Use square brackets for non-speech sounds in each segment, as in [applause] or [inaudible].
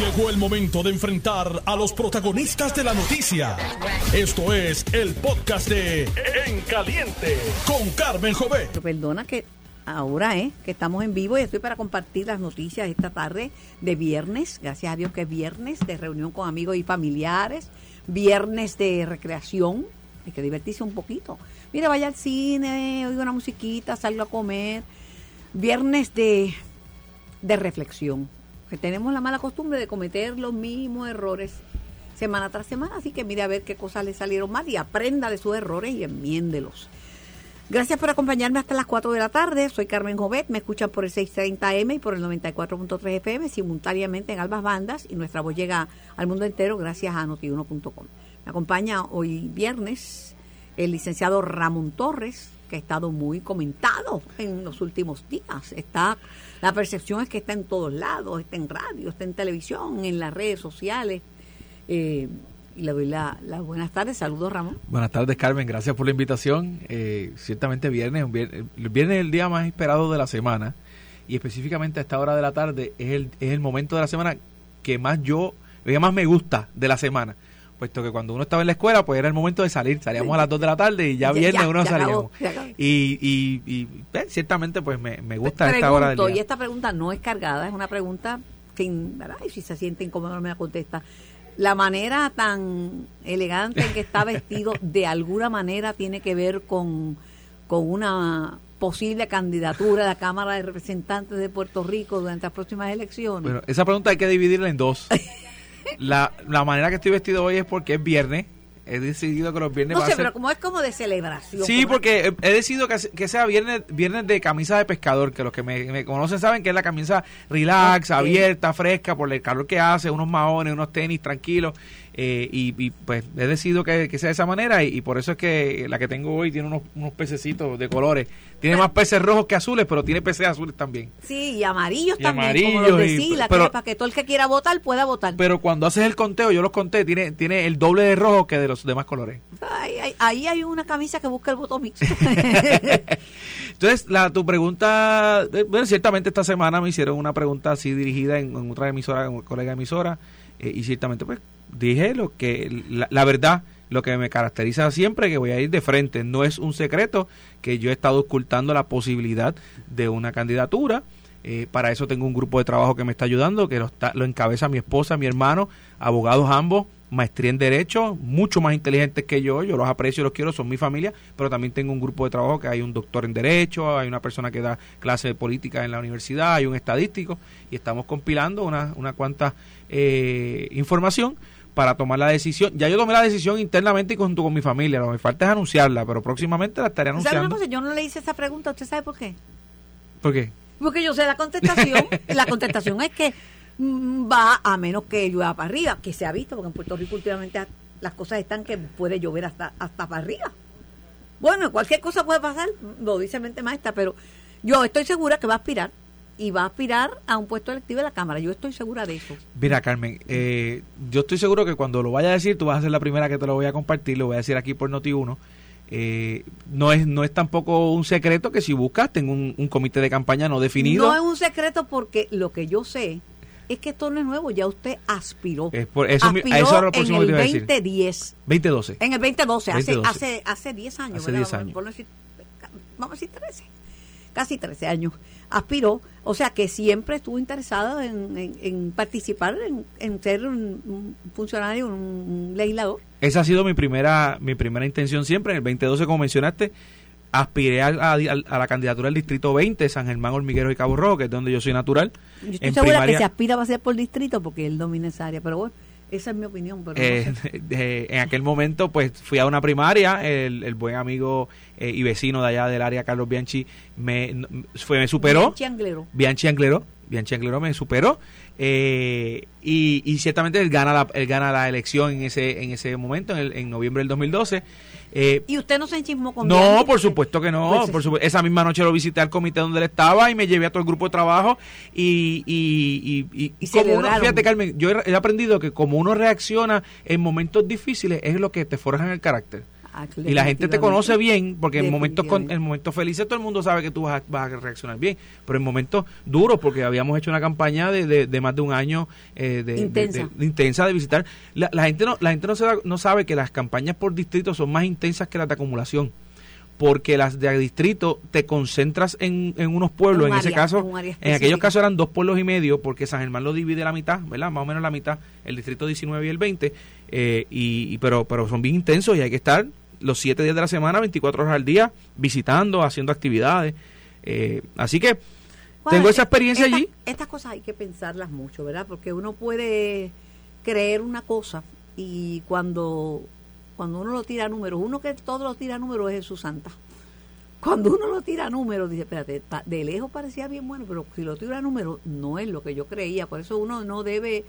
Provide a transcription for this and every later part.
Llegó el momento de enfrentar a los protagonistas de la noticia. Esto es el podcast de En Caliente con Carmen Jovet. Perdona que ahora, ¿eh? Que estamos en vivo y estoy para compartir las noticias esta tarde de viernes. Gracias a Dios que es viernes de reunión con amigos y familiares. Viernes de recreación. Hay que divertirse un poquito. Mira, vaya al cine, oiga una musiquita, salga a comer. Viernes de, de reflexión. Que tenemos la mala costumbre de cometer los mismos errores semana tras semana. Así que mire a ver qué cosas le salieron mal y aprenda de sus errores y enmiéndelos. Gracias por acompañarme hasta las 4 de la tarde. Soy Carmen Jovet. Me escuchan por el 630M y por el 94.3 FM simultáneamente en ambas bandas y nuestra voz llega al mundo entero gracias a notiuno.com. Me acompaña hoy viernes el licenciado Ramón Torres, que ha estado muy comentado en los últimos días. Está, la percepción es que está en todos lados, está en radio, está en televisión, en las redes sociales. Eh, y le doy las buenas tardes. Saludos, Ramón. Buenas tardes, Carmen. Gracias por la invitación. Eh, ciertamente viernes, viernes, es el día más esperado de la semana y específicamente a esta hora de la tarde es el, es el momento de la semana que más yo, que más me gusta de la semana puesto que cuando uno estaba en la escuela, pues era el momento de salir. Salíamos a las 2 de la tarde y ya, viernes uno salíamos. y, y, y eh, ciertamente, pues me, me gusta esta hora del día. Y esta pregunta no es cargada, es una pregunta que, ¿verdad? Y si se siente incómodo, me la contesta. La manera tan elegante en que está vestido, [laughs] de alguna manera tiene que ver con, con una posible candidatura a la Cámara de Representantes de Puerto Rico durante las próximas elecciones. Bueno, esa pregunta hay que dividirla en dos. [laughs] la, la manera que estoy vestido hoy es porque es viernes. He decidido que los viernes no sé, pero como es como de celebración. Sí, porque he, decidido que, que, sea viernes viernes de camisa de pescador, que los que me, conocen saben que es la camisa relax, abierta, fresca, por el calor que hace, unos maones, unos tenis tranquilos. Eh, y, pues he decidido que, sea de esa manera y, por eso es que la que tengo hoy tiene unos, unos pececitos de colores. Tiene más peces rojos que azules, pero tiene peces azules también. Sí, y amarillos también, como los de para que todo el que quiera votar pueda votar. Pero cuando haces el conteo, yo los conté, tiene, tiene el doble de rojo que de los demás colores. ahí hay una camisa que busca el voto mixto. [laughs] Entonces, la, tu pregunta, eh, bueno, ciertamente esta semana me hicieron una pregunta así dirigida en, otra emisora, en un colega emisora, eh, y ciertamente pues dije lo que la, verdad lo que me caracteriza siempre que voy a ir de frente. No es un secreto que yo he estado ocultando la posibilidad de una candidatura. Eh, para eso tengo un grupo de trabajo que me está ayudando que lo, está, lo encabeza mi esposa mi hermano abogados ambos maestría en derecho mucho más inteligentes que yo yo los aprecio los quiero son mi familia pero también tengo un grupo de trabajo que hay un doctor en derecho hay una persona que da clase de política en la universidad hay un estadístico y estamos compilando una, una cuanta eh, información para tomar la decisión. Ya yo tomé la decisión internamente y junto con mi familia. Lo que me falta es anunciarla, pero próximamente la estaré anunciando. ¿Sabe una cosa? Yo no le hice esa pregunta. ¿Usted sabe por qué? ¿Por qué? Porque yo sé la contestación. [laughs] la contestación es que mm, va a menos que llueva para arriba, que se ha visto, porque en Puerto Rico últimamente las cosas están que puede llover hasta, hasta para arriba. Bueno, cualquier cosa puede pasar, lo dice mente maestra, pero yo estoy segura que va a aspirar y va a aspirar a un puesto electivo de la Cámara. Yo estoy segura de eso. Mira, Carmen, eh, yo estoy seguro que cuando lo vaya a decir, tú vas a ser la primera que te lo voy a compartir, lo voy a decir aquí por Noti1. Eh, no es no es tampoco un secreto que si buscas tengo un, comité de campaña no definido. No es un secreto porque lo que yo sé es que esto no es nuevo, ya usted aspiró. Es por eso, aspiró eso es lo en el 2010. 2012. En el 2012, hace hace hace 10 años, hace 10 años. vamos a decir 13. Casi 13 años aspiró, o sea que siempre estuvo interesado en, participar, en, ser un, funcionario, un, legislador. Esa ha sido mi primera, mi primera intención siempre. En el 2012, como mencionaste, aspiré a, la candidatura del Distrito 20, San Germán, Hormiguero y Cabo Rojo, que es donde yo soy natural. Yo estoy segura que se aspira a ser por distrito porque él domina esa área, pero bueno. Esa es mi opinión. Pero eh, [laughs] en aquel momento, pues fui a una primaria. El, buen amigo eh, y vecino de allá del área, Carlos Bianchi, me, fue, me superó. Bianchi Anglero. Bianchi Anglero. Bianchi me superó. Eh, y, ciertamente él gana, la, él gana la elección en ese, en ese momento, en, en noviembre del 2012. Eh, ¿Y usted no se enchismó con No, por supuesto que no. Pues por esa misma noche lo visité al comité donde él estaba y me llevé a todo el grupo de trabajo y, y, y, y, como fíjate Carmen, yo he, aprendido que como uno reacciona en momentos difíciles es lo que te forja en el carácter. Ah, y la gente te conoce bien, porque en momentos con, en momentos felices todo el mundo sabe que tú vas a, vas a reaccionar bien, pero en momentos duros, porque habíamos hecho una campaña de, de, más de un año eh, de, intensa. De, intensa de visitar, la, la, gente no la gente no, se no sabe que las campañas por distrito son más intensas que las de acumulación porque las de distrito te concentras en, en unos pueblos, en ese caso, en aquellos casos eran dos pueblos y medio, porque San Germán lo divide la mitad, ¿verdad? Más o menos la mitad, el distrito 19 y el 20, eh, y, pero, pero son bien intensos y hay que estar los siete días de la semana, 24 horas al día, visitando, haciendo actividades. Eh, así que tengo esa experiencia allí. Estas cosas hay que pensarlas mucho, ¿verdad? Porque uno puede creer una cosa y cuando cuando uno lo tira a números, uno que todo lo tira a números es Jesús Santa. Cuando uno lo tira a números, dice, espérate, de lejos parecía bien bueno, pero si lo tira a números, no es lo que yo creía. Por eso uno no debe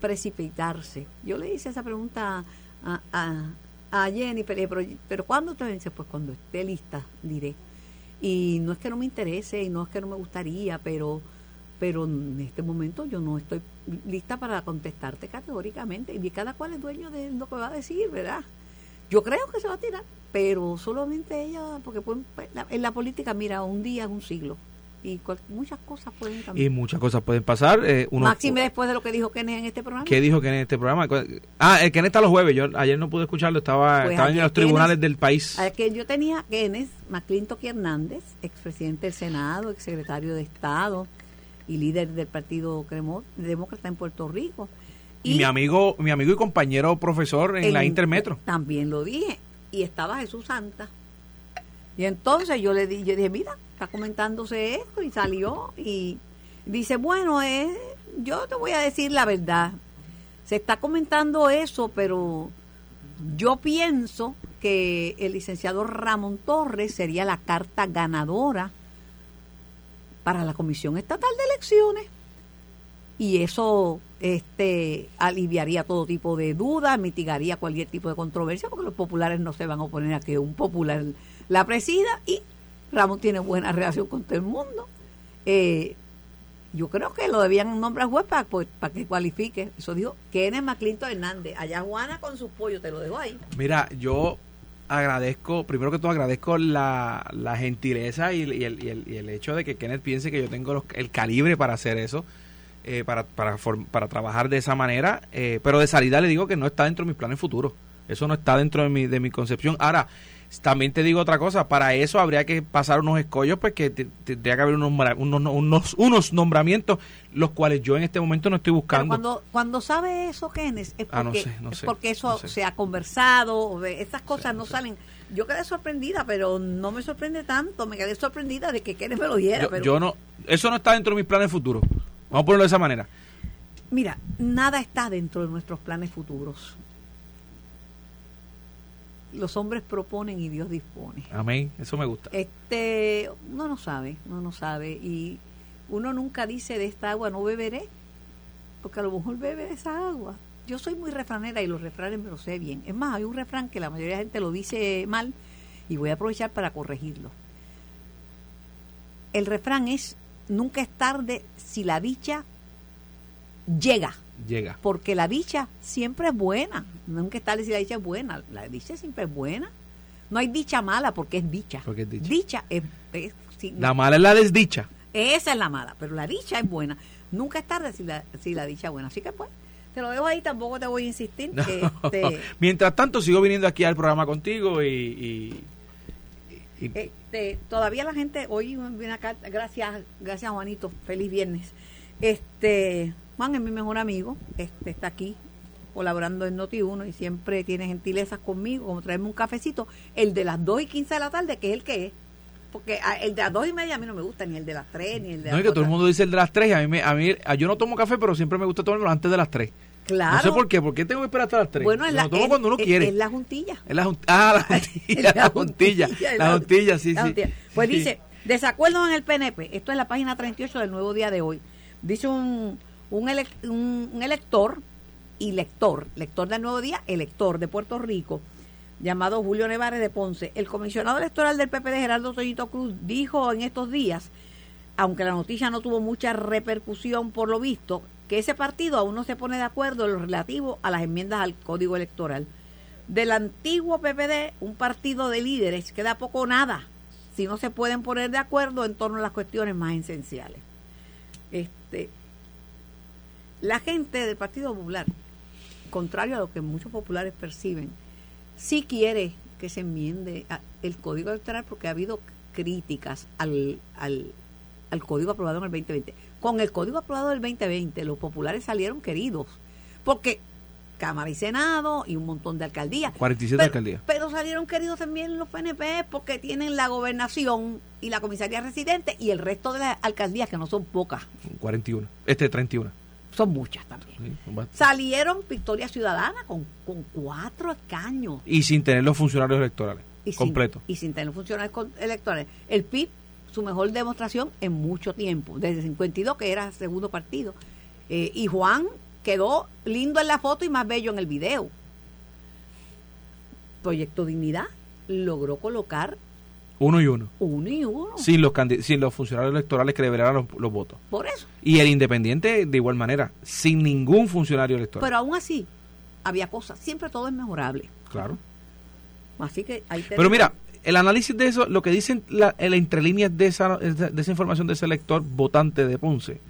precipitarse. Yo le hice esa pregunta a, a, a Jenny, pero, pero ¿cuándo te vence? Pues cuando esté lista, diré. Y no es que no me interese y no es que no me gustaría, pero pero en este momento yo no estoy lista para contestarte categóricamente y cada cual es dueño de lo que va a decir, ¿verdad? Yo creo que se va a tirar, pero solamente ella, porque pues, en la política, mira, un día es un siglo y muchas cosas pueden cambiar. Y muchas cosas pueden pasar. Eh, Máxime después de lo que dijo Kenneth en este programa. ¿Qué dijo Kenneth en este programa? Ah, el Kenneth está los jueves. Yo ayer no pude escucharlo, estaba, pues estaba en los tribunales del país. Que yo tenía Kenneth McClintock Hernández, expresidente del Senado, exsecretario de Estado y líder del Partido Demócrata en Puerto Rico. Y, mi amigo mi amigo y compañero profesor en, la Intermetro. También lo dije. Y estaba Jesús Santa. Y entonces yo le di, yo dije, mira, está comentándose esto y salió y dice, bueno, eh, yo te voy a decir la verdad. Se está comentando eso, pero yo pienso que el licenciado Ramón Torres sería la carta ganadora para la Comisión Estatal de Elecciones y eso este aliviaría todo tipo de dudas, mitigaría cualquier tipo de controversia, porque los populares no se van a oponer a que un popular la presida y Ramón tiene buena relación con todo el mundo. Eh, yo creo que lo debían nombrar juez para, pues, para que cualifique. Eso dijo Kenneth McClinton Hernández. Allá Juana con sus pollos, te lo dejo ahí. Mira, yo agradezco, primero que todo agradezco la, gentileza y, el, el, y, el, hecho de que Kenneth piense que yo tengo el calibre para hacer eso. Eh, para, para, para trabajar de esa manera, eh, pero de salida le digo que no está dentro de mis planes futuros. Eso no está dentro de mi, de mi concepción. Ahora, también te digo otra cosa, para eso habría que pasar unos escollos, pues que tendría que haber unos, unos, unos, nombramientos, los cuales yo en este momento no estoy buscando. cuando, cuando sabe eso, Kenneth, es ah, porque, porque eso se ha conversado, esas cosas no salen. Yo quedé sorprendida, pero no me sorprende tanto, me quedé sorprendida de que Kenneth me lo diera. pero... yo no, eso no está dentro de mis planes futuros. Vamos a ponerlo de esa manera. Mira, nada está dentro de nuestros planes futuros. Los hombres proponen y Dios dispone. Amén, eso me gusta. Este, uno no sabe, uno no sabe y uno nunca dice de esta agua no beberé, porque a lo mejor bebe de esa agua. Yo soy muy refranera y los refranes me lo sé bien. Es más, hay un refrán que la mayoría de la gente lo dice mal y voy a aprovechar para corregirlo. El refrán es nunca es tarde si la dicha llega. Llega. Porque la dicha siempre es buena. Nunca es tarde si la dicha es buena. La dicha siempre es buena. No hay dicha mala porque es dicha. Porque es dicha. Dicha es... la mala es la desdicha. Esa es la mala, pero la dicha es buena. Nunca es tarde si la, si la dicha es buena. Así que pues, te lo dejo ahí, tampoco te voy a insistir. Este, [laughs] Mientras tanto, sigo viniendo aquí al programa contigo y este, todavía la gente, hoy viene acá, gracias, gracias Juanito, feliz viernes. Este, Juan es mi mejor amigo, este, está aquí colaborando en Noti1 y siempre tiene gentilezas conmigo, como traerme un cafecito, el de las 2 y 15 de la tarde, que es el que es. Porque el de las 2 y media a mí no me gusta, ni el de las 3, ni el de las No, es que todo el mundo dice el de las 3, a mí, a mí yo no tomo café, pero siempre me gusta tomarlo antes de las 3. Claro. No sé por qué. ¿Por qué tengo que esperar hasta las 3? Bueno, es la, tomo cuando uno quiere. Es la juntilla. Es la, ah, [laughs] la juntilla. la juntilla. La juntilla, sí, sí. Pues dice, desacuerdo en el PNP. Esto es la página 38 del Nuevo Día de hoy. Dice un, un, elector y lector, lector del Nuevo Día, elector de Puerto Rico, llamado Julio Nevares de Ponce. El comisionado electoral del PP de Gerardo Toñito Cruz dijo en estos días, aunque la noticia no tuvo mucha repercusión por lo visto, que ese partido aún no se pone de acuerdo en lo relativo a las enmiendas al Código Electoral. del antiguo PPD un partido de líderes queda poco o nada si no se pueden poner de acuerdo en torno a las cuestiones más esenciales. Este, la gente del Partido Popular, contrario a lo que muchos populares perciben, sí quiere que se enmiende el código electoral porque ha habido críticas al, al, al código aprobado en el 2020. Con el código aprobado del 2020, los populares salieron queridos, porque Cámara y Senado y un montón de alcaldías. 47 pero, alcaldías. Pero salieron queridos también los PNP porque tienen la gobernación y la comisaría residente y el resto de las alcaldías, que no son pocas. 41. Este 31. Son muchas también. Sí, salieron Victoria Ciudadana con, con cuatro escaños. Y sin tener los funcionarios electorales. Y completo. Sin, y sin tener los funcionarios electorales. El PIB, su mejor demostración en mucho tiempo, desde 52, que era segundo partido. Eh, y Juan quedó lindo en la foto y más bello en el video. Proyecto Dignidad logró colocar uno y uno. Uno y uno. Sin los, sin los funcionarios electorales que deberán los, los, votos. Por eso. Y el independiente de igual manera, sin ningún funcionario electoral. Pero aún así, había cosas. Siempre todo es mejorable. Claro. Así que ahí Pero mira, el análisis de eso, lo que dicen la, en la entrelínea de esa, de esa información de ese elector votante de Ponce,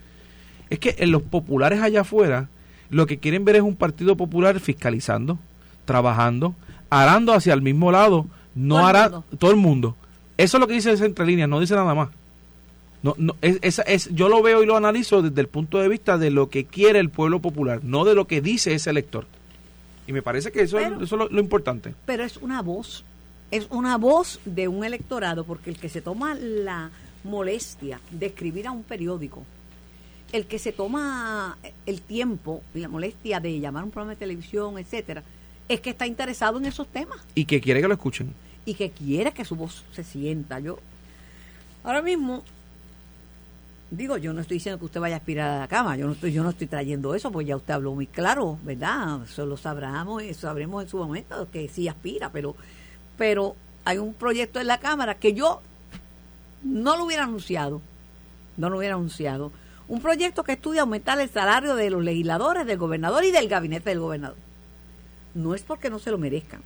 es que en los populares allá afuera lo que quieren ver es un partido popular fiscalizando, trabajando, arando hacia el mismo lado, no Todo hará todo el mundo. Eso es lo que dice esa entrelínea, no dice nada más. No, no, es, es, yo lo veo y lo analizo desde el punto de vista de lo que quiere el pueblo popular, no de lo que dice ese elector. Y me parece que eso, Pero- es, eso es lo, lo importante. pero es una voz, es una voz de un electorado, porque el que se toma la molestia de escribir a un periódico, el que se toma el tiempo y la molestia de llamar a un programa de televisión, etcétera, es que está interesado en esos temas Y que quiere que lo escuchen. Y que quiere que su voz se sienta. Yo ahora mismo digo, yo no estoy diciendo que usted vaya a aspirar a la cama, yo no estoy yo no estoy trayendo eso, pues ya usted habló muy claro, ¿verdad? Eso lo sabremos, y sabremos en su momento que sí aspira, pero pero hay un proyecto en la Cámara que yo no lo hubiera anunciado, no lo hubiera anunciado. Un proyecto que estudia aumentar el salario de los legisladores, del gobernador y del gabinete del gobernador. No es porque no se lo merezcan,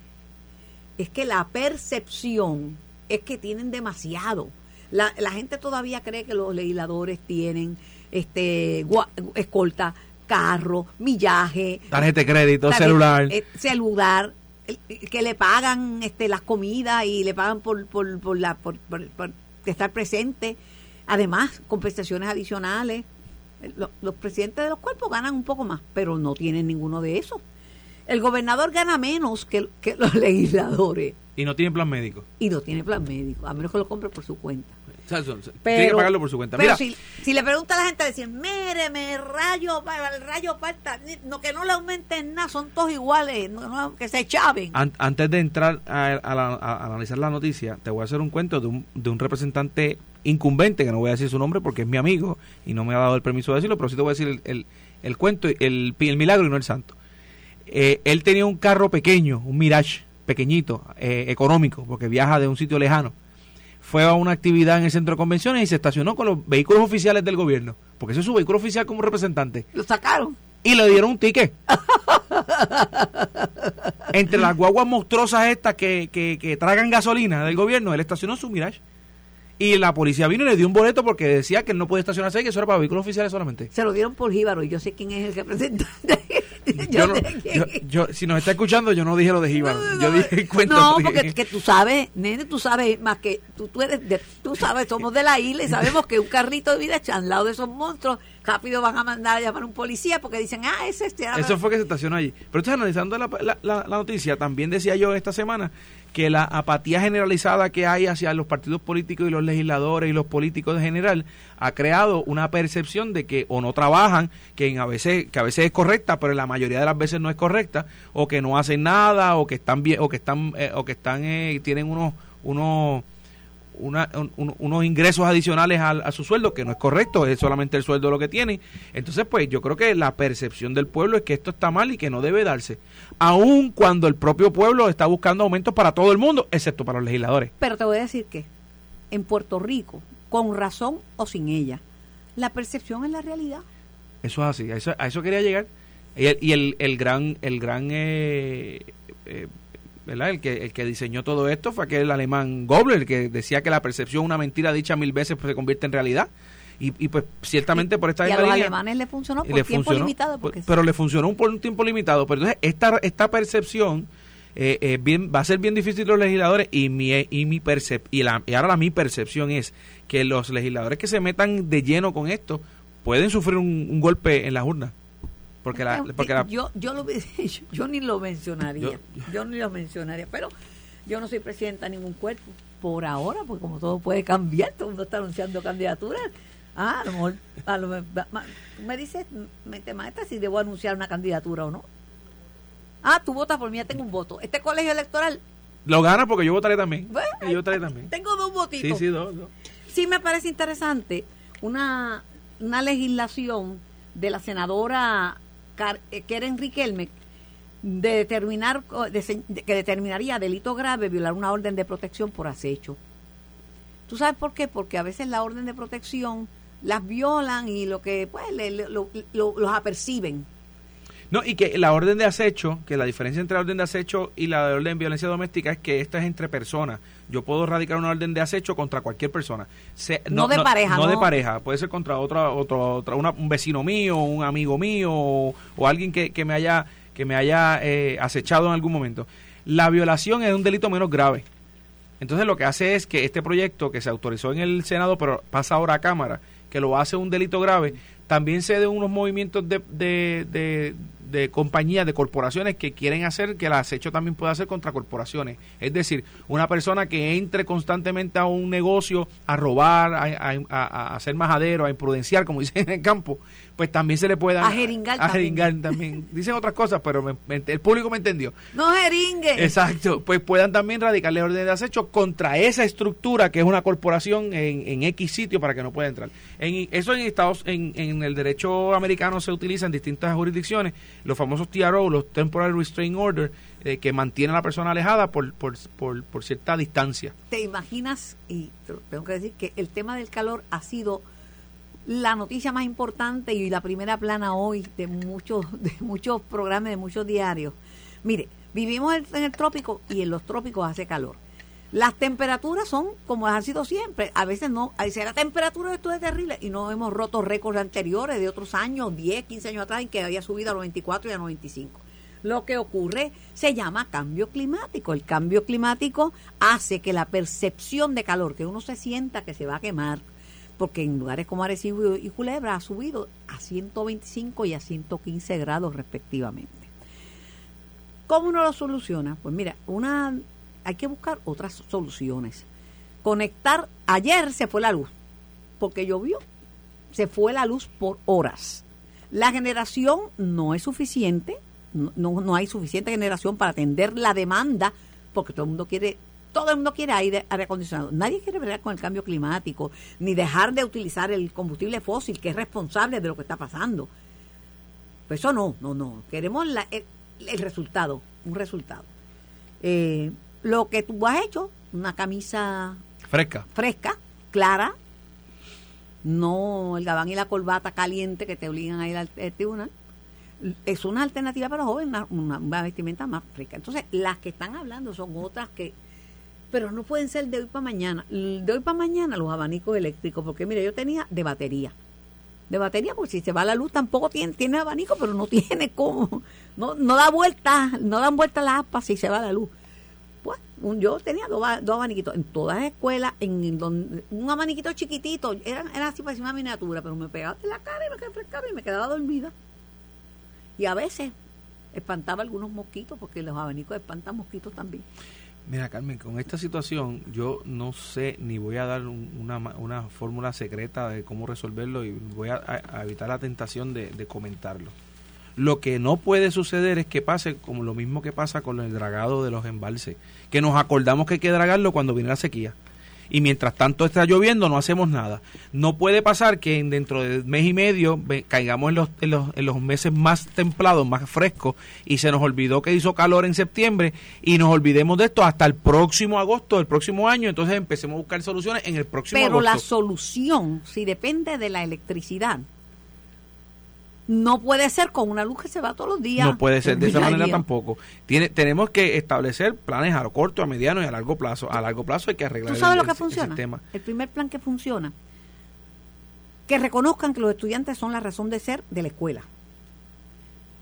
es que la percepción es que tienen demasiado. La, la gente todavía cree que los legisladores tienen este gua- escolta, carro, millaje, Tarjeta de crédito, tarjeta- celular. eh, celular, el- que le pagan este las comidas y le pagan por por, por la por, por- por estar presente. Además, compensaciones adicionales. Eh, Lo- Los, presidentes de los cuerpos ganan un poco más, pero no tienen ninguno de esos. El gobernador gana menos que, que los [laughs] legisladores Y no tiene plan médico. y no tiene plan médico, a menos que lo compre por su cuenta. O sea, son- tiene que Pero- pagarlo por su cuenta. Pero Mira, si, si le pregunta a la gente, decir, mire, me rayo, el rayo falta, no, que no le aumenten nada, son todos iguales, no- no, que se chaven. an- antes de entrar a, a la- a analizar la noticia, te voy a hacer un cuento de un, de un representante incumbente, que no voy a decir su nombre porque es mi amigo y no me ha dado el permiso de decirlo, pero sí te voy a decir el, el, el cuento, el, el milagro y no el santo. Eh, él tenía un carro pequeño, un Mirage pequeñito, eh, económico, porque viaja de un sitio lejano. Fue a una actividad en el centro de convenciones y se estacionó con los vehículos oficiales del gobierno, porque ese es su vehículo oficial como representante Lo sacaron. y le dieron un ticket. Entre las guaguas monstruosas estas que, que, que tragan gasolina del gobierno, él estacionó su Mirage. Y la policía vino y le dio un boleto porque decía que él no podía estacionarse que eso era para vehículos oficiales solamente. Se lo dieron por Jíbaro y yo sé quién es el representante. [laughs] Yo no- yo- yo- si nos está escuchando, yo no dije lo de Jíbaro. No, no, Yo dije [laughs] cuento. No, porque que tú sabes, nene, tú sabes más que tú, tú eres, de- tú sabes, somos de la isla y sabemos que un carrito de vida al lado de esos monstruos, rápido van a mandar a llamar a un policía porque dicen, ah, ese este. Eso fue que se estacionó allí. Pero entonces, analizando la, la- la- la noticia, también decía yo esta semana que la apatía generalizada que hay hacia los partidos políticos y los legisladores y los políticos en general ha creado una percepción de que o no trabajan, que en a veces que a veces es correcta, pero en la mayoría de las veces no es correcta, o que no hacen nada, o que están bien, o que están eh, o que están eh, tienen unos unos una- un- un- unos ingresos adicionales al- a, su sueldo, que no es correcto, es solamente el sueldo lo que tienen. Entonces, pues yo creo que la percepción del pueblo es que esto está mal y que no debe darse, aun cuando el propio pueblo está buscando aumentos para todo el mundo, excepto para los legisladores. Pero te voy a decir que en Puerto Rico, con razón o sin ella, la percepción es la realidad. Eso es así, a eso, a eso quería llegar. Y el, y el, el gran, el gran eh, eh, ¿verdad? El que, el que diseñó todo esto fue aquel alemán Gobler, que decía que la percepción, una mentira dicha mil veces, pues se convierte en realidad. Y, y pues ciertamente por esta y a los alemanes le funcionó por tiempo limitado. Porque pero le funcionó por un tiempo limitado. Pero entonces esta, esta percepción eh, eh, bien, va a ser bien difícil los legisladores y mi, y mi percep y, la, y ahora la, mi percepción es que los legisladores que se metan de lleno con esto pueden sufrir un, golpe en las urnas. Porque la, porque yo, yo, lo, [laughs] yo, ni lo mencionaría. Yo, ni lo mencionaría. Pero yo no soy presidenta de ningún cuerpo por ahora, porque como todo puede cambiar, todo el mundo está anunciando candidaturas. Ah, a lo mejor, a lo, me dices, me te maestra si debo anunciar una candidatura o no. Ah, tú votas por mí, ya tengo un voto. Este colegio electoral. Lo gana porque yo votaré también. yo votaré también. Tengo dos votitos. Sí, sí, dos, Sí me parece interesante una, una legislación de la senadora Keren Riquelme de determinar que determinaría delito grave violar una orden de protección por acecho. ¿Tú sabes por qué? Porque a veces la orden de protección las violan y lo que pues los aperciben. No, y que la orden de acecho, que la diferencia entre la orden de acecho y la orden de violencia doméstica es que esta es entre personas. Yo puedo radicar una orden de acecho contra cualquier persona. no, de pareja, no, de pareja. Puede ser contra otra, otra, un vecino mío, un amigo mío o, alguien que, que, me haya, que me haya eh, acechado en algún momento. La violación es un delito menos grave. Entonces lo que hace es que este proyecto que se autorizó en el Senado, pero pasa ahora a Cámara, que lo hace un delito grave, también se den unos movimientos de, de, de, compañías, de corporaciones que quieren hacer que el acecho también pueda hacer contra corporaciones. Es decir, una persona que entre constantemente a un negocio a robar, a, a hacer majadero, a imprudenciar, como [laughs] dicen en el campo, pues también se le puede a jeringar, a jeringar también. [laughs] Dicen otras cosas, pero el público me entendió. No jeringue. Exacto, pues puedan también radicarle orden de acecho contra esa estructura que es una corporación en, en X sitio para que no pueda entrar. En, eso en Estados en, en el derecho americano se utiliza en distintas jurisdicciones, los famosos TRO, los Temporary Restraining Order, eh, que mantienen a la persona alejada por, por, por, por cierta distancia. ¿Te imaginas? Y tengo que decir que el tema del calor ha sido la noticia más importante y la primera plana hoy de muchos, [laughs] de muchos programas, de muchos diarios. Mire, vivimos en el trópico y en los trópicos hace calor. Las temperaturas son como han sido siempre. A veces no, a veces la temperatura esto es terrible y no hemos roto récords anteriores de otros años, 10, 15 años atrás, en que había subido a los 24 y a 95. Lo que ocurre se llama cambio climático. El cambio climático hace que la percepción de calor, que uno se sienta que se va a quemar, porque en lugares como Arecibo y Culebra ha subido a 125 y a 115 grados respectivamente. ¿Cómo uno lo soluciona? Pues mira, una hay que buscar otras soluciones. Conectar, ayer se fue la luz, porque llovió, se fue la luz por horas. La generación no es suficiente, no, no hay suficiente generación para atender la demanda, porque todo el mundo quiere todo el mundo quiere aire, acondicionado. Nadie quiere ver con el cambio climático, ni dejar de utilizar el combustible fósil, que es responsable de lo que está pasando. Pues eso no, no, no. Queremos el, resultado, un resultado. Eh, lo que tú has hecho, una camisa fresca, fresca, clara, no el gabán y la corbata caliente que te obligan a ir al, tribunal, es una alternativa para los jóvenes, una, una, vestimenta más fresca. Entonces, las que están hablando son otras que pero no pueden ser de hoy para mañana. De hoy para mañana los abanicos eléctricos, porque mire, yo tenía de batería. De batería, porque si se va la luz tampoco tiene, tiene abanico, pero no [laughs] tiene cómo. No, no da vuelta, no dan vuelta las aspas si se va la luz. Pues yo tenía dos, dos abaniquitos en todas las escuelas, en, donde, un abaniquito chiquitito, era, era así parecía una miniatura, pero me pegaba en la cara y me refrescaba y me quedaba dormida. Y a veces espantaba algunos mosquitos, porque los abanicos espantan mosquitos también. Mira, Carmen, con esta situación yo no sé ni voy a dar una, una fórmula secreta de cómo resolverlo y voy a, evitar la tentación de, de, comentarlo. Lo que no puede suceder es que pase como lo mismo que pasa con el dragado de los embalses, que nos acordamos que hay que dragarlo cuando viene la sequía y mientras tanto está lloviendo no hacemos nada. No puede pasar que dentro de mes y medio caigamos en los, en los, en los meses más templados, más frescos y se nos olvidó que hizo calor en septiembre y nos olvidemos de esto hasta el próximo agosto del próximo año, entonces empecemos a buscar soluciones en el próximo Pero la solución, si depende de la electricidad, No puede ser con una luz que se va todos los días. No puede ser de esa manera tampoco. Tiene, tenemos que establecer planes a corto, a mediano y a largo plazo. A largo plazo hay que arreglar ¿Tú sabes el- lo que el- el funciona? sistema. El primer plan que funciona. Que reconozcan que los estudiantes son la razón de ser de la escuela.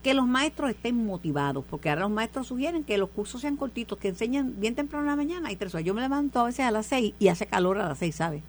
Que los maestros estén motivados, porque ahora los maestros sugieren que los cursos sean cortitos, que enseñen bien temprano en la mañana y tres horas. Yo me levanto a veces a las seis y hace calor a las seis, ¿sabes?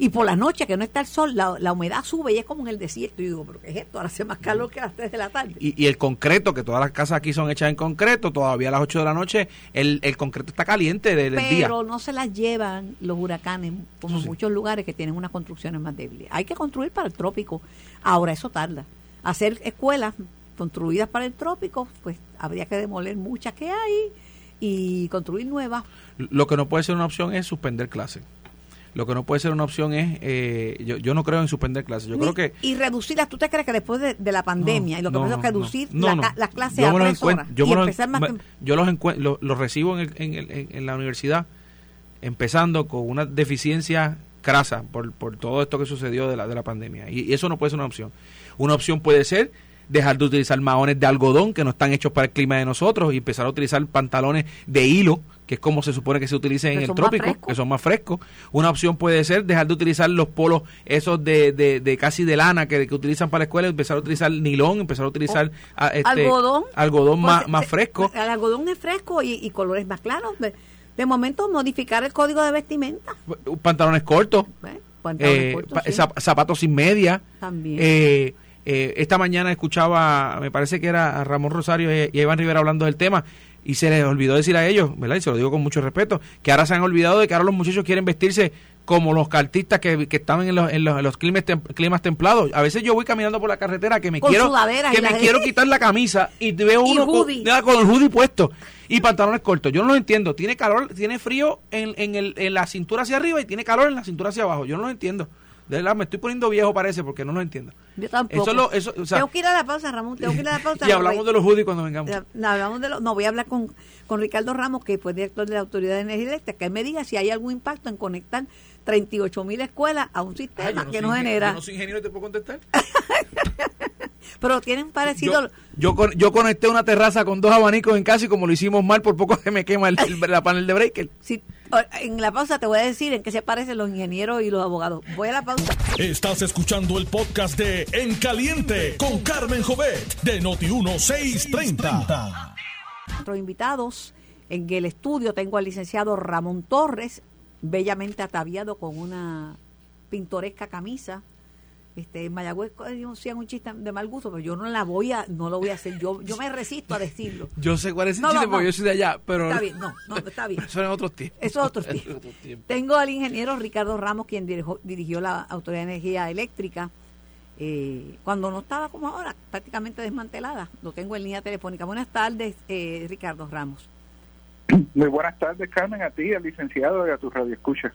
Y por la noche, que no está el sol, la, la humedad sube y es como en el desierto. Y digo, ¿pero qué es esto? Ahora hace más calor que a las 3 de la tarde. Y, y el concreto, que todas las casas aquí son hechas en concreto, todavía a las 8 de la noche el, el concreto está caliente del del día. Pero no se las llevan los huracanes, como sí. muchos lugares que tienen unas construcciones más débiles. Hay que construir para el trópico. Ahora eso tarda. Hacer escuelas construidas para el trópico, pues habría que demoler muchas que hay y construir nuevas. Lo que no puede ser una opción es suspender clases. Lo que no puede ser una opción es, eh, yo, yo no creo en suspender clases. Yo Ni- creo que y reducirlas. ¿Tú te crees que después de, de la pandemia y lo que No, es reducir no, la las clases a los tres horas yo y los empezar más me- yo los, encuen- lo- los recibo en, el- en, el- en- en la universidad empezando con una deficiencia crasa por, por todo esto que sucedió de la, de la pandemia y, y eso no puede ser una opción una opción puede ser dejar de utilizar maones de algodón que no están hechos para el clima de nosotros y empezar a utilizar pantalones de hilo que es como se supone que se utilice en el más trópico que son más frescos una opción puede ser dejar de utilizar los polos esos de, de, de casi de lana que, que utilizan para la escuela empezar a utilizar nilón empezar a utilizar ah, este, algodón. algodón Pues, más, más se- fresco El algodón es fresco y, y colores más claros. De, de momento, modificar el código de vestimenta. pantalones cortos ¿eh? Pantalones eh, cortos, sí. zapatos sin media También. Eh, eh, esta mañana escuchaba, me parece que era a Ramón Rosario y, y a Iván Rivera hablando del tema y se les olvidó decir a ellos, ¿verdad? Y se lo digo con mucho respeto, que ahora se han olvidado de que ahora los muchachos quieren vestirse como los cartistas que, que estaban en los, en los, en los climas, tem- climas templados. A veces yo voy caminando por la carretera que me Con quiero que me quiero quitar la camisa y veo [laughs] Y uno con, hoodie. con el hoodie puesto y pantalones cortos. Yo no lo entiendo. Tiene calor, tiene frío en, en, el, en la cintura hacia arriba y tiene calor en la cintura hacia abajo. Yo no lo entiendo. De verdad, me estoy poniendo viejo parece porque no lo entiendo. Yo tampoco. Eso lo- eso, o sea- tengo que ir a la pausa, Ramón. Tengo que ir a la [laughs] pausa. Y hablamos de los hoodies cuando vengamos. No, hablamos de lo- no, voy a hablar con, con Ricardo Ramos, que fue director de la Autoridad de Energía Eléctrica, que él me diga si hay algún impacto en conectar 38 mil escuelas a un Ay, sistema que no genera. Yo no soy ingeniero y te puedo contestar. [laughs] Pero tienen parecido. Yo, yo, con- yo conecté una terraza con dos abanicos en casa y como lo hicimos mal, por poco [laughs] se me quema el, el- la panel de breaker. si- en la pausa te voy a decir en qué se parecen los ingenieros y los abogados. Voy a la pausa. Estás escuchando el podcast de En Caliente con Carmen Jovet de Noti1630. Nuestros invitados en el estudio tengo al licenciado Ramón Torres, bellamente ataviado con una pintoresca camisa. Este, en Mayagüez hacían un chiste de mal gusto, pero yo no la voy a, no lo voy a hacer. Yo, yo me resisto a decirlo. [laughs] Yo sé cuál es el No, chiste no, porque no. yo soy de allá, pero... Está bien, no, no, está bien. [laughs] Eso eran otros tiempos. Eso es otro [laughs] tiempo. otros tiempos. Tengo al ingeniero Ricardo Ramos, quien dirigió, dirigió la Autoridad de Energía Eléctrica, eh, cuando no estaba como ahora, prácticamente desmantelada. Lo tengo en línea telefónica. Buenas tardes, eh, Ricardo Ramos. Muy buenas tardes, Carmen, a ti, al licenciado y a tu radio escucha.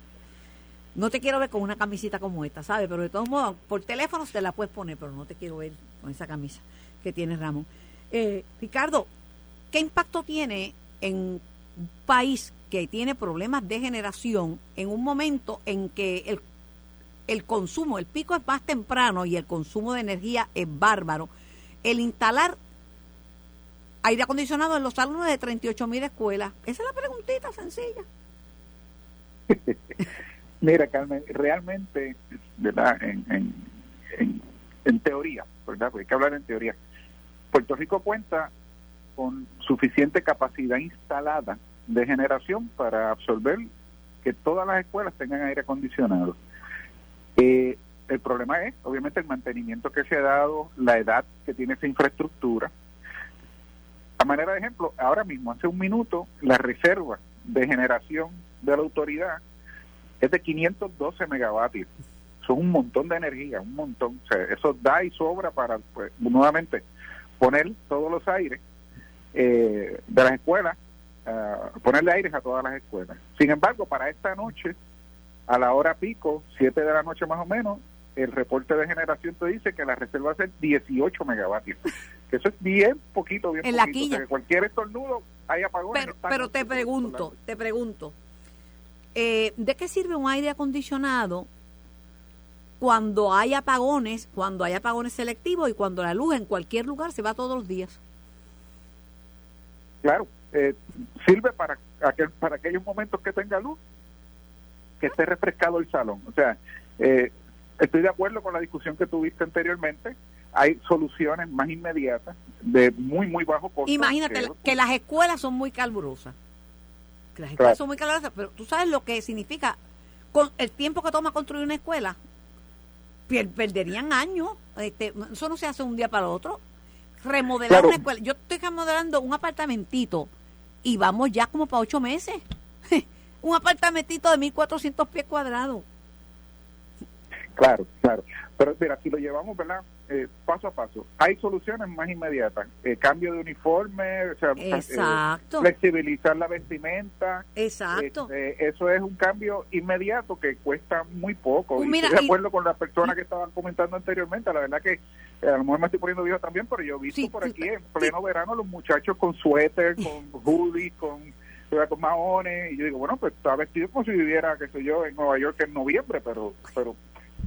No te quiero ver con una camisita como esta, ¿sabes? Pero de todos modos, por teléfono te la puedes poner, pero no te quiero ver con esa camisa que tiene Ramón. Eh, Ricardo, ¿qué impacto tiene en un país que tiene problemas de generación en un momento en que el, el consumo, el pico es más temprano y el consumo de energía es bárbaro? El instalar aire acondicionado en los salones de 38 mil escuelas, esa es la preguntita sencilla. [laughs] Mira, Carmen, realmente, ¿verdad? En, en, en, teoría, ¿verdad? Porque hay que hablar en teoría. Puerto Rico cuenta con suficiente capacidad instalada de generación para absorber que todas las escuelas tengan aire acondicionado. Eh, el problema es, obviamente, el mantenimiento que se ha dado, la edad que tiene esa infraestructura. A manera de ejemplo, ahora mismo, hace un minuto, la reserva de generación de la autoridad es de 512 megavatios. Es un montón de energía, un montón. O sea, eso da y sobra para, pues, nuevamente, poner todos los aires eh, de las escuelas, ah, ponerle aires a todas las escuelas. Sin embargo, para esta noche, a la hora pico, 7 de la noche más o menos, el reporte de generación te dice que la reserva ser 18 megavatios. [laughs] Que eso es bien poquito, bien En la poquito. O sea, quilla. que cualquier estornudo hay. Pero, están- pero te pregunto, te pregunto, eh, ¿de qué sirve un aire acondicionado cuando hay apagones, cuando hay apagones selectivos y cuando la luz en cualquier lugar se va todos los días. Claro, eh, sirve para, aquel, para aquellos momentos que tenga luz, que esté refrescado el salón. O sea, eh, estoy de acuerdo con la discusión que tuviste anteriormente. Hay soluciones más inmediatas de muy, muy bajo costo. Imagínate que, las escuelas son muy calurosas. Que las escuelas son muy calurosas, pero tú sabes lo que significa con el tiempo que toma construir una escuela. Perderían años. Este, eso no se hace un día para otro. Remodelar una escuela. Yo estoy remodelando un apartamentito y vamos ya como para ocho meses. [laughs] un apartamentito de 1.400 pies cuadrados. Claro, claro. Pero mira, si lo llevamos, ¿verdad? Eh, paso a paso. Hay soluciones más inmediatas. Eh, cambio de uniforme, o sea, eh, flexibilizar la vestimenta. Exacto. eso es un cambio inmediato que cuesta muy poco. Pues y estoy de acuerdo con la persona que estaban comentando anteriormente. La verdad que a lo mejor me estoy poniendo viejo también, pero yo he visto por aquí en pleno verano los muchachos con suéter, con [laughs] hoodies, con con maones y yo digo bueno pues está vestido como si viviera qué sé yo en Nueva York en noviembre pero pero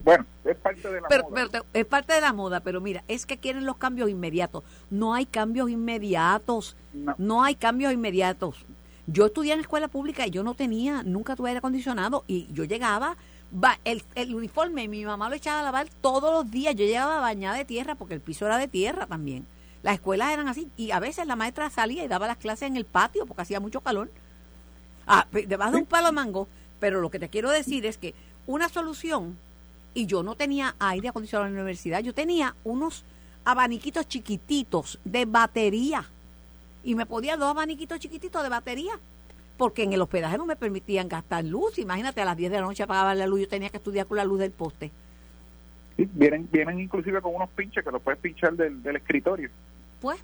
bueno, es parte de la moda. es parte de la moda, pero mira, es que quieren los cambios inmediatos. No hay cambios inmediatos. No, hay cambios inmediatos. Yo estudié en escuela pública y yo no tenía, nunca tuve aire acondicionado y yo llegaba, el, el uniforme, mi mamá lo echaba a lavar todos los días. Yo llegaba bañada de tierra porque el piso era de tierra también. Las escuelas eran así y a veces la maestra salía y daba las clases en el patio porque hacía mucho calor. Ah, debajo de un palo mango. Pero lo que te quiero decir es que una solución y yo no tenía aire acondicionado en la universidad, yo tenía unos abaniquitos chiquititos de batería y me podía dos abaniquitos chiquititos de batería porque en el hospedaje no me permitían gastar luz. Imagínate, a las 10 de la noche apagaba la luz, yo tenía que estudiar con la luz del poste. vienen, vienen inclusive con unos pinches que los puedes pinchar del, escritorio. Pues,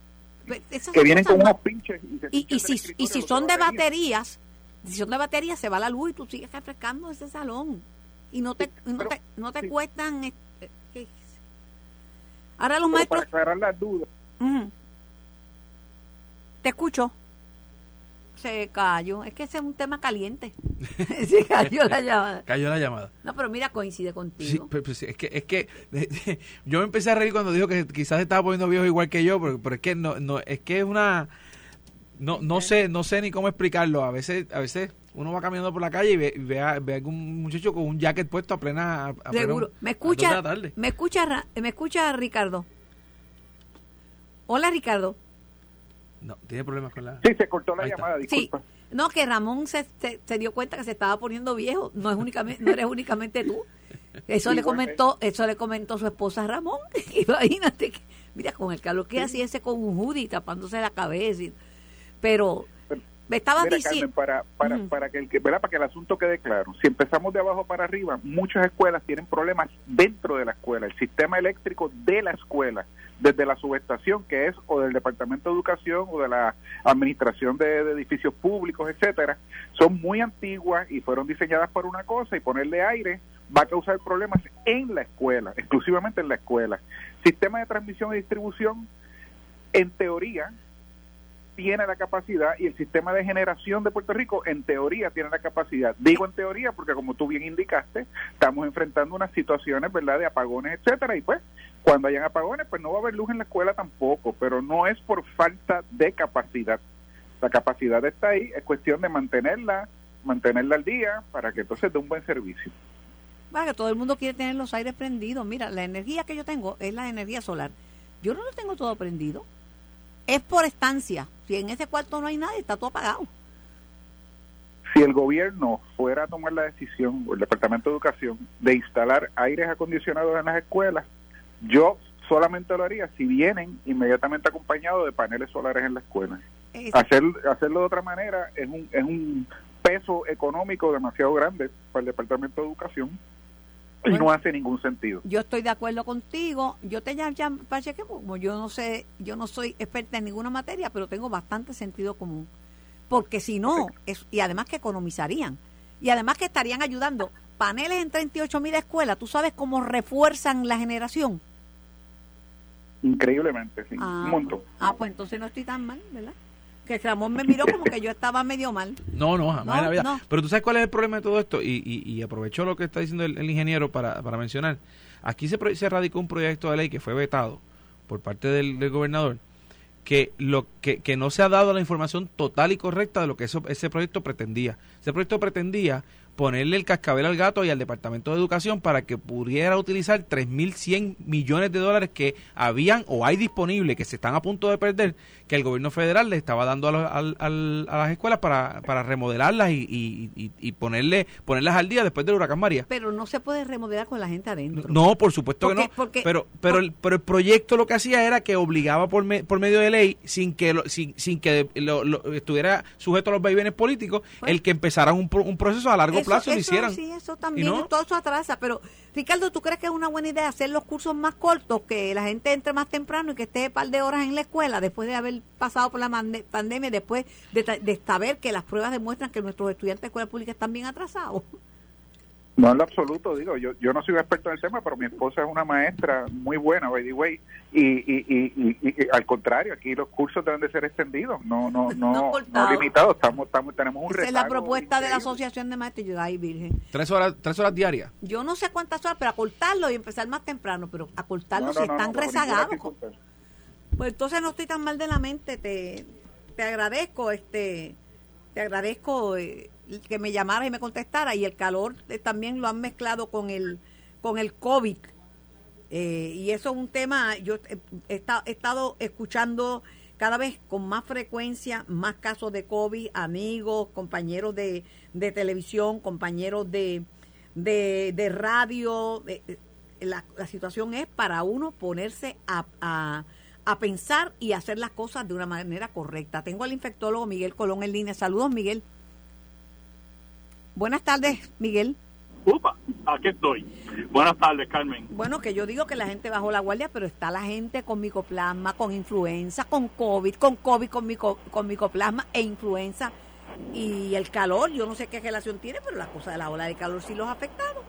que vienen con unos pinches. Y, y, si, y si son de baterías, si son de baterías, se va la luz y tú sigues refrescando ese salón y no te, no te, no te cuestan. Eh, Ahora los maestros. Para aclarar las dudas. Te escucho. Se cayó. Es que ese es un tema caliente. [laughs] Se cayó la [laughs] llamada. Cayó la llamada. No, pero mira, coincide contigo. Sí, es que, es que [laughs] yo me empecé a reír cuando dijo que quizás estaba poniendo viejo igual que yo, pero, pero es que no, no, es que es una no, no sé, no sé ni cómo explicarlo. A veces, a veces uno va caminando por la calle y ve, a, algún muchacho con un jacket puesto a plena. A, Seguro. me escucha, me escucha, me escucha Ricardo. Hola Ricardo. No, tiene problemas con la. Sí, se cortó la llamada, disculpa. Sí. No, que Ramón se, se, dio cuenta que se estaba poniendo viejo. No es únicamente, no eres únicamente tú. Eso le comentó, eso le comentó su esposa Ramón. [laughs] Imagínate que, mira, con el calor que hacía ese con un hoodie tapándose la cabeza. Y, pero me estaba diciendo para para, para que el para que el asunto quede claro. Si empezamos de abajo para arriba muchas escuelas tienen problemas dentro de la escuela. El sistema eléctrico de la escuela desde la subestación que es o del departamento de educación o de la administración de, edificios públicos etcétera son muy antiguas y fueron diseñadas para una cosa y ponerle aire va a causar problemas en la escuela exclusivamente en la escuela. Sistema de transmisión y distribución en teoría tiene la capacidad y el sistema de generación de Puerto Rico en teoría tiene la capacidad. Digo en teoría porque como tú bien indicaste, estamos enfrentando unas situaciones, ¿verdad?, de apagones, etcétera, y pues cuando hayan apagones, pues no va a haber luz en la escuela tampoco, pero no es por falta de capacidad. La capacidad está ahí, es cuestión de mantenerla, mantenerla al día para que entonces dé un buen servicio. Va, que todo el mundo quiere tener los aires prendidos. Mira, la energía que yo tengo es la energía solar. Yo no lo tengo todo prendido es por estancia. Si en ese cuarto no hay nadie, está todo apagado. Si el gobierno fuera a tomar la decisión, o el Departamento de Educación, de instalar aires acondicionados en las escuelas, yo solamente lo haría si vienen inmediatamente acompañados de paneles solares en la escuela. Hacer, hacerlo de otra manera es un, es un peso económico demasiado grande para el Departamento de Educación y no hace ningún sentido. Yo estoy de acuerdo contigo. Yo te llamo que como yo no sé, yo no soy experta en ninguna materia, pero tengo bastante sentido común. Porque si no, es, y además que economizarían, y además que estarían ayudando. Paneles en 38 mil escuelas, ¿tú sabes cómo refuerzan la generación? Increíblemente, sí, ah, un montón. Ah, pues entonces no estoy tan mal, ¿verdad? Que Ramón me miró como que yo estaba medio mal. No, no, jamás No, en la vida. no. Pero tú sabes cuál es el problema de todo esto, y, y, y aprovecho lo que está diciendo el, el ingeniero para, para mencionar. Aquí se, se radicó un proyecto de ley que fue vetado por parte del, del gobernador, que, lo, que, que no se ha dado la información total y correcta de lo que eso, ese proyecto pretendía. Ese proyecto pretendía ponerle el cascabel al gato y al Departamento de Educación para que pudiera utilizar 3.100 millones de dólares que habían o hay disponibles, que se están a punto de perder, que el gobierno federal le estaba dando a, los- al- a las escuelas para, para remodelarlas y, y, y- y ponerle ponerlas al día después del huracán María. Pero no se puede remodelar con la gente adentro. No, por supuesto que no. porque- pero, pero, el, pero el proyecto lo que hacía era que obligaba por, me- por medio de ley, sin que lo- sin, sin que lo- lo- estuviera sujeto a los vaivenes políticos, Pues- el que empezaran un, un proceso a largo plazo y lo eso hicieran. Sí, eso también, todo eso atrasa. Pero, Ricardo, ¿tú crees que es una buena idea hacer los cursos más cortos, que la gente entre más temprano y que esté un par de horas en la escuela después de haber pasado por la pandemia, después de, de saber que las pruebas demuestran que nuestros estudiantes de escuela pública están bien atrasados? No en lo absoluto, digo, yo, yo no soy un experto en el tema, pero mi esposa es una maestra muy buena, by the way, y, y, y, y- y- y al contrario, aquí los cursos deben de ser extendidos, no no No no, limitados, estamos, estamos tenemos un Esa es la propuesta de la. Asociación de Maestros. Yo, ay, virgen. Tres horas, tres horas diarias. Yo no sé cuántas horas, pero acortarlo y empezar más temprano, pero acortarlo No, si están rezagados. Pues entonces no estoy tan mal de la mente, te, te agradezco, este, te agradezco eh, que me llamara y me contestara y el calor eh, también lo han mezclado con el con el COVID Eh, y eso es un tema, yo he, he esta- he estado escuchando cada vez con más frecuencia más casos de COVID, amigos, compañeros de, de televisión, compañeros de, de, de radio. eh, la, la situación es para uno ponerse a, a, a pensar y hacer las cosas de una manera correcta. Tengo al infectólogo Miguel Colón en línea. Saludos, Miguel. Buenas tardes, Miguel. Upa, aquí estoy. Buenas tardes, Carmen. Bueno, que yo digo que la gente bajó la guardia, pero está la gente con micoplasma, con influenza, con COVID, con COVID, con, mico, con micoplasma e influenza. Y el calor, yo no sé qué relación tiene, pero la cosa de la ola de calor sí los ha afectado.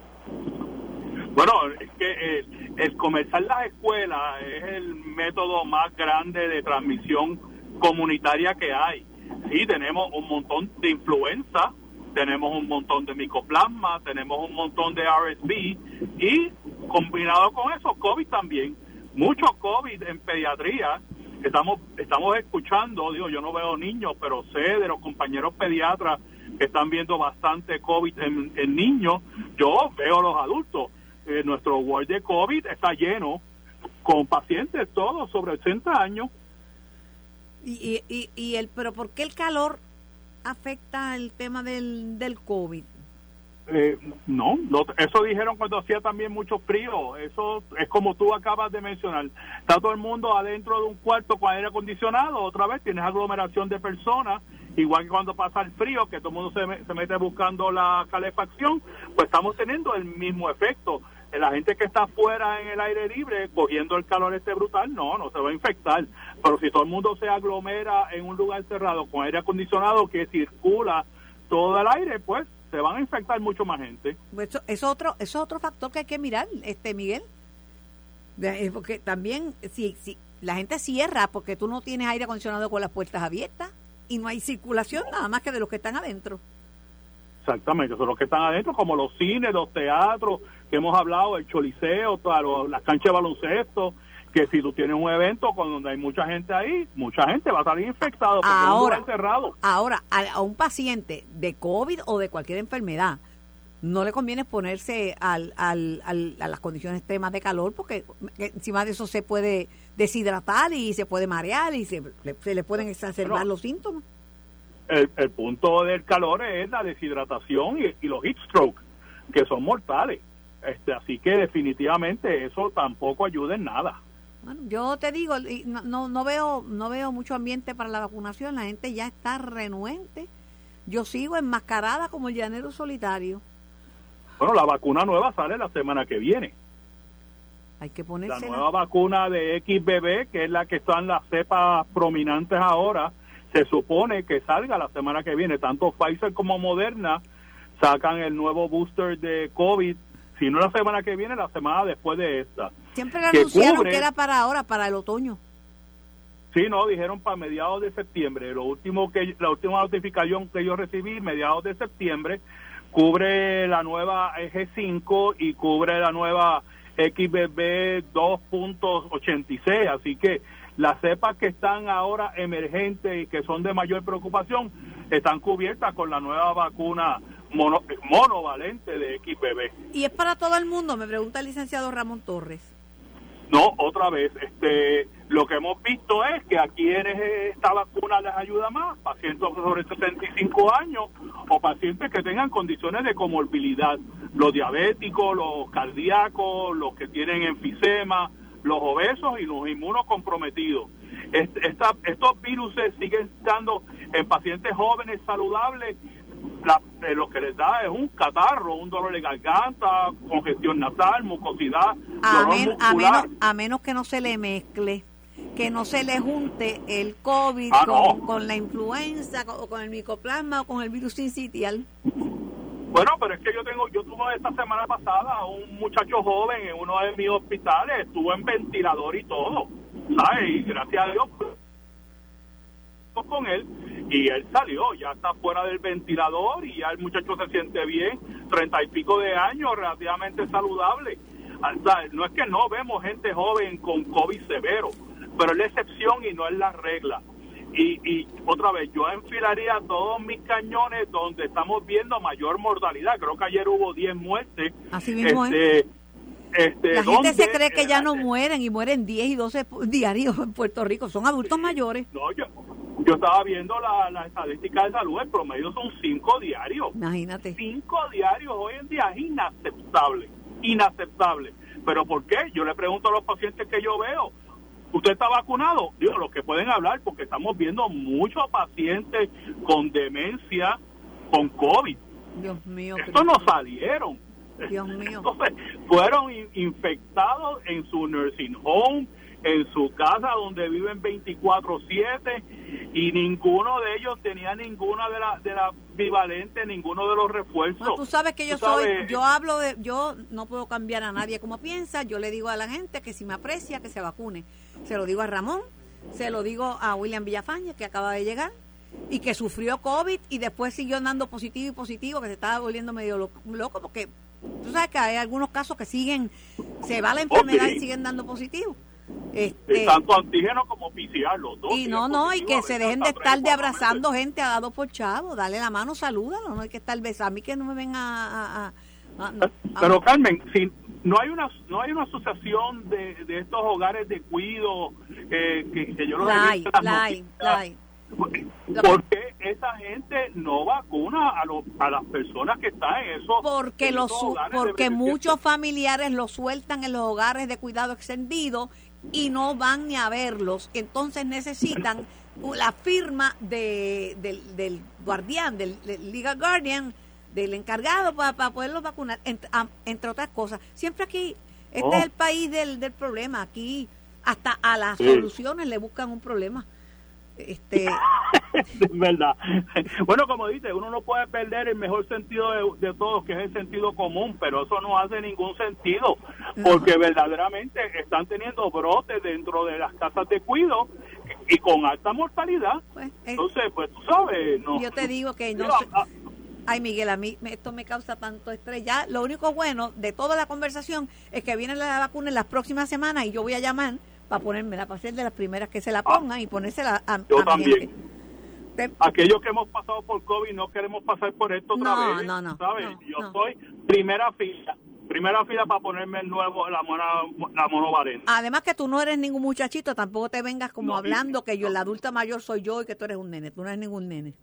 Bueno, es que el, el comenzar las escuelas es el método más grande de transmisión comunitaria que hay. Sí, tenemos un montón de influenza, tenemos un montón de micoplasma, tenemos un montón de RSV y combinado con eso, COVID también. Mucho COVID en pediatría. Estamos, estamos escuchando, digo, yo no veo niños, pero sé de los compañeros pediatras que están viendo bastante COVID en, niños. Yo veo los adultos. Eh, nuestro ward de COVID está lleno con pacientes todos sobre 80 años. Y, y, y el, pero ¿por qué el calor afecta el tema del, del COVID? Eh, no, eso dijeron cuando hacía también mucho frío. Eso es como tú acabas de mencionar. Está todo el mundo adentro de un cuarto con aire acondicionado. Otra vez tienes aglomeración de personas. Igual que cuando pasa el frío, que todo el mundo se, se mete buscando la calefacción, pues estamos teniendo el mismo efecto. La gente que está afuera en el aire libre, cogiendo el calor este brutal, no, no se va a infectar. Pero si todo el mundo se aglomera en un lugar cerrado con aire acondicionado que circula todo el aire, pues se van a infectar mucho más gente. Pues Eso, es otro, eso es otro factor que hay que mirar, este Miguel. Eh, Porque también, si, si la gente cierra porque tú no tienes aire acondicionado con las puertas abiertas y no hay circulación nada más que de los que están adentro. Exactamente, son los que están adentro, como los cines, los teatros que hemos hablado, el choliseo, lo- las canchas de baloncesto, que si tú tienes un evento con donde hay mucha gente ahí, mucha gente va a salir infectado porque es un Ahora. lugar cerrado. Ahora, a, a un paciente de COVID o de cualquier enfermedad, no le conviene ponerse al, al, al- a las condiciones extremas de calor porque que encima de eso se puede deshidratar y se puede marear y se, le, se le pueden exacerbar Pero- los síntomas. El, el punto del calor es la deshidratación y, y los heat stroke, que son mortales. Este, así que definitivamente eso tampoco ayuda en nada. Bueno, yo te digo, no, no, veo no veo mucho ambiente para la vacunación, la gente ya está renuente. Yo sigo enmascarada como el llanero solitario. Bueno, la vacuna nueva sale la semana que viene. Hay que La ponerse nueva vacuna de XBB, que es la que están las cepas prominentes ahora, se supone que salga la semana que viene. Tanto Pfizer como Moderna sacan el nuevo booster de COVID, si no la semana que viene, la semana después de esta. Siempre le que anunciaron cubre- que era para ahora, para el otoño. Sí, no, dijeron para mediados de septiembre. Lo último que la última notificación que yo recibí, mediados de septiembre, cubre la nueva G5 y cubre la nueva XBB 2.86, así que las cepas que están ahora emergentes y que son de mayor preocupación están cubiertas con la nueva vacuna mono, monovalente de XBB. ¿Y es para todo el mundo? Me pregunta el licenciado Ramón Torres. No, otra vez, este, lo que hemos visto es que a quienes esta vacuna les ayuda más, pacientes sobre 65 años o pacientes que tengan condiciones de comorbilidad, los diabéticos, los cardíacos, los que tienen enfisema, los obesos y los inmunocomprometidos. Esta, estos virus siguen estando en pacientes jóvenes saludables eh, lo que les da es un catarro, un dolor de garganta, congestión nasal, mucosidad, a, dolor menos, a menos que no se le mezcle, que no se le junte el COVID Ah, con, no. con la influenza, o con el micoplasma o con el virus sincitial. Bueno, pero es que yo tengo, yo tuve esta semana pasada a un muchacho joven en uno de mis hospitales, estuvo en ventilador y todo, ¿sabes? Y gracias a Dios pues, con él y él salió, ya está fuera del ventilador y ya el muchacho se siente bien, treinta y pico de años, relativamente saludable. O no es que no vemos gente joven con COVID severo, pero es la excepción y no es la regla. Y, y otra vez, yo enfilaría todos mis cañones donde estamos viendo mayor mortalidad. Creo que ayer hubo 10 muertes. Así mismo este, este, La gente se cree que ya no mueren y mueren 10 y 12 pu- [laughs] diarios en Puerto Rico. Son adultos mayores. No, yo, yo estaba viendo la, la estadística de salud, el promedio son 5 diarios. Imagínate. Cinco diarios hoy en día es inaceptable, inaceptable. ¿Pero por qué? Yo le pregunto a los pacientes que yo veo, ¿usted está vacunado? Digo, los que pueden hablar, porque estamos viendo muchos pacientes con demencia, con COVID. Dios mío. Estos no salieron. Dios mío. [laughs] Entonces, fueron in- infectados en su nursing home, en su casa donde viven 24/7 y ninguno de ellos tenía ninguna de las de las bivalentes, ninguno de los refuerzos. No, tú sabes que yo soy, yo hablo de, yo no puedo cambiar a nadie como piensa, yo le digo a la gente que si me aprecia, que se vacune. Se lo digo a Ramón, se lo digo a William Villafaña, que acaba de llegar, y que sufrió COVID y después siguió andando positivo y positivo, que se estaba volviendo medio lo- loco, porque tú sabes que hay algunos casos que siguen, se va la enfermedad y siguen dando positivo. Este, tanto antígeno como PCR, los dos. y no, no, y que se dejen de estar de abrazando gente a dado por chavo, dale la mano, salúdalo, no hay que estar besando, a mí que no me venga a... a- a- a- no, a- Pero Carmen, si no hay una no hay una asociación de, de estos hogares de cuido eh, que, que yo los he la hay, visto en las la hay, noticias, la hay. ¿Por qué esa gente no vacuna a, los a las personas que están en esos porque en los esos porque muchos familiares los sueltan en los hogares de cuidado extendido y no van ni a verlos entonces necesitan la firma de, del, del guardián del, del legal guardian del encargado para, poderlos vacunar entre, otras cosas siempre aquí este Oh. es el país del, del problema aquí hasta a las Sí. soluciones le buscan un problema este [laughs] es verdad. Bueno, como dice, uno no puede perder el mejor sentido de, de todos, que es el sentido común, pero eso no hace ningún sentido, porque verdaderamente están teniendo brotes dentro de las casas de cuido y con alta mortalidad. pues, eh, Entonces, pues tú sabes, no. yo te digo que no sé- ah, Ay, Miguel, a mí esto me causa tanto estrés. Ya, lo único bueno de toda la conversación es que viene la vacuna en las próximas semanas y yo voy a llamar para ponérmela, para ser de las primeras que se la pongan y ponérsela a, Ah. Yo a mi también. gente. Te- aquellos que hemos pasado por COVID no queremos pasar por esto otra No, vez. no, no, ¿sabes? no, Yo soy primera fila, primera fila para ponerme el nuevo, la, mona, la monovalente. Además que tú no eres ningún muchachito, tampoco te vengas como hablando que yo, la adulta mayor soy yo y que tú eres un nene. Tú no eres ningún nene.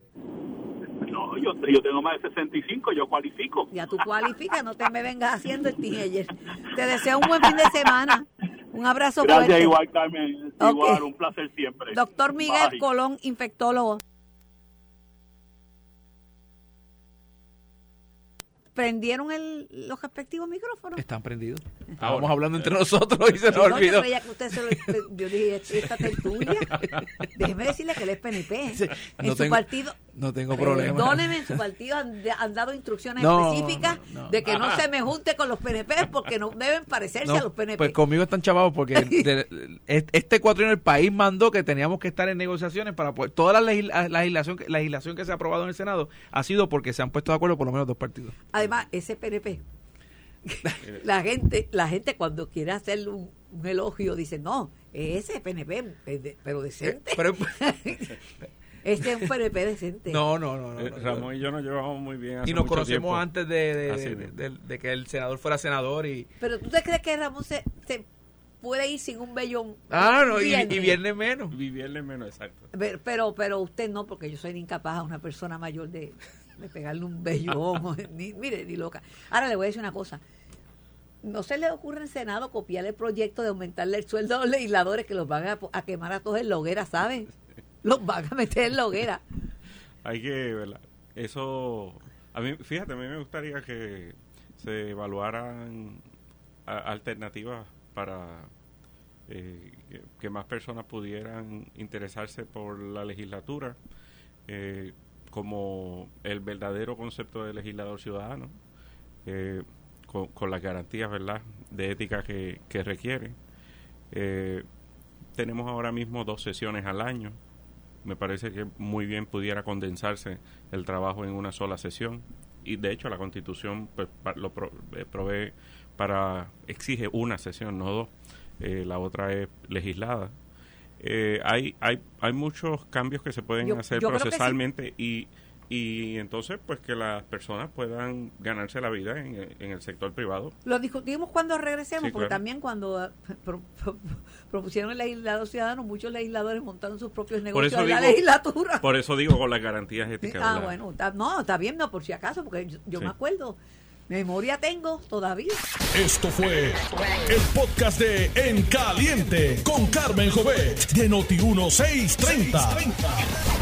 No, yo, yo tengo más de 65, yo cualifico. Ya tú cualificas, no te me vengas haciendo el teenager. Te deseo un buen fin de semana. Un abrazo Gracias fuerte. igual, Carmen. Igual, un placer siempre. Doctor Miguel Bye. Colón, infectólogo. ¿Prendieron el, los respectivos micrófonos? Están prendidos. Estábamos hablando entre nosotros y se nos No, yo olvidó. creía que usted se lo... Yo dije, esta tertulia. [laughs] Déjeme decirle que él es PNP. En no su tengo- partido... no tengo problema. Perdóneme, en [laughs] su partido han, han dado instrucciones No, específicas no, no. de que no se me junte con los PNP porque no deben parecerse No, a los PNP. Pues conmigo están chavados porque [laughs] de- este cuatrienio el país mandó que teníamos que estar en negociaciones para poder, toda la, legisla- la legislación, que- la legislación que se ha aprobado en el Senado ha sido porque se han puesto de acuerdo por lo menos dos partidos. Además, ese PNP, [laughs] la gente, la gente cuando quiere hacerle un, un elogio dice, no, ese PNP, es de- pero decente. Pero- este es un PNP decente. no, no, no. no, Eh, no. Ramón y yo nos llevamos muy bien. hace y nos mucho conocemos tiempo. antes de, de- Así de- mismo. de- de que el senador fuera senador y Pero tú te crees que Ramón se, se puede ir sin un vellón. ah no y, Viernes? y viernes menos Vivirle menos, exacto. Pero, pero, pero usted no, porque yo soy incapaz a una persona mayor de, de pegarle un vellón. [laughs] ni, mire, ni loca. Ahora le voy a decir una cosa. ¿No se le ocurre en Senado copiar el proyecto de aumentarle el sueldo a los legisladores que los van a, a quemar a todos en la hoguera, ¿saben? Los van a meter en la hoguera. Hay que, ¿verdad? Eso, a mí, fíjate, a mí me gustaría que se evaluaran alternativas para eh, que, más personas pudieran interesarse por la legislatura eh, como el verdadero concepto de legislador ciudadano, eh, con, con las garantías, ¿verdad?, de ética que, que requiere. Eh, tenemos ahora mismo dos sesiones al año. Me parece que muy bien pudiera condensarse el trabajo en una sola sesión. Y de hecho la Constitución pues, lo pro- eh, provee para exige una sesión, no dos. Eh, la otra es legislada. Eh, hay, hay, hay muchos cambios que se pueden Yo- hacer yo sí. procesalmente y, y entonces pues que las personas puedan ganarse la vida en, el- en el sector privado. Lo discutimos cuando regresemos, Sí, porque claro. también cuando eh, [laughs] pro- pro- propusieron el legislador ciudadano, muchos legisladores montaron sus propios Por negocios eso en la digo- legislatura. Por eso digo con las garantías éticas. Ah, bueno, está- no, está bien, no, por si acaso, porque yo, yo Sí. me acuerdo. Memoria tengo todavía. Esto fue el podcast de En Caliente con Carmen Jovet de Noti1630.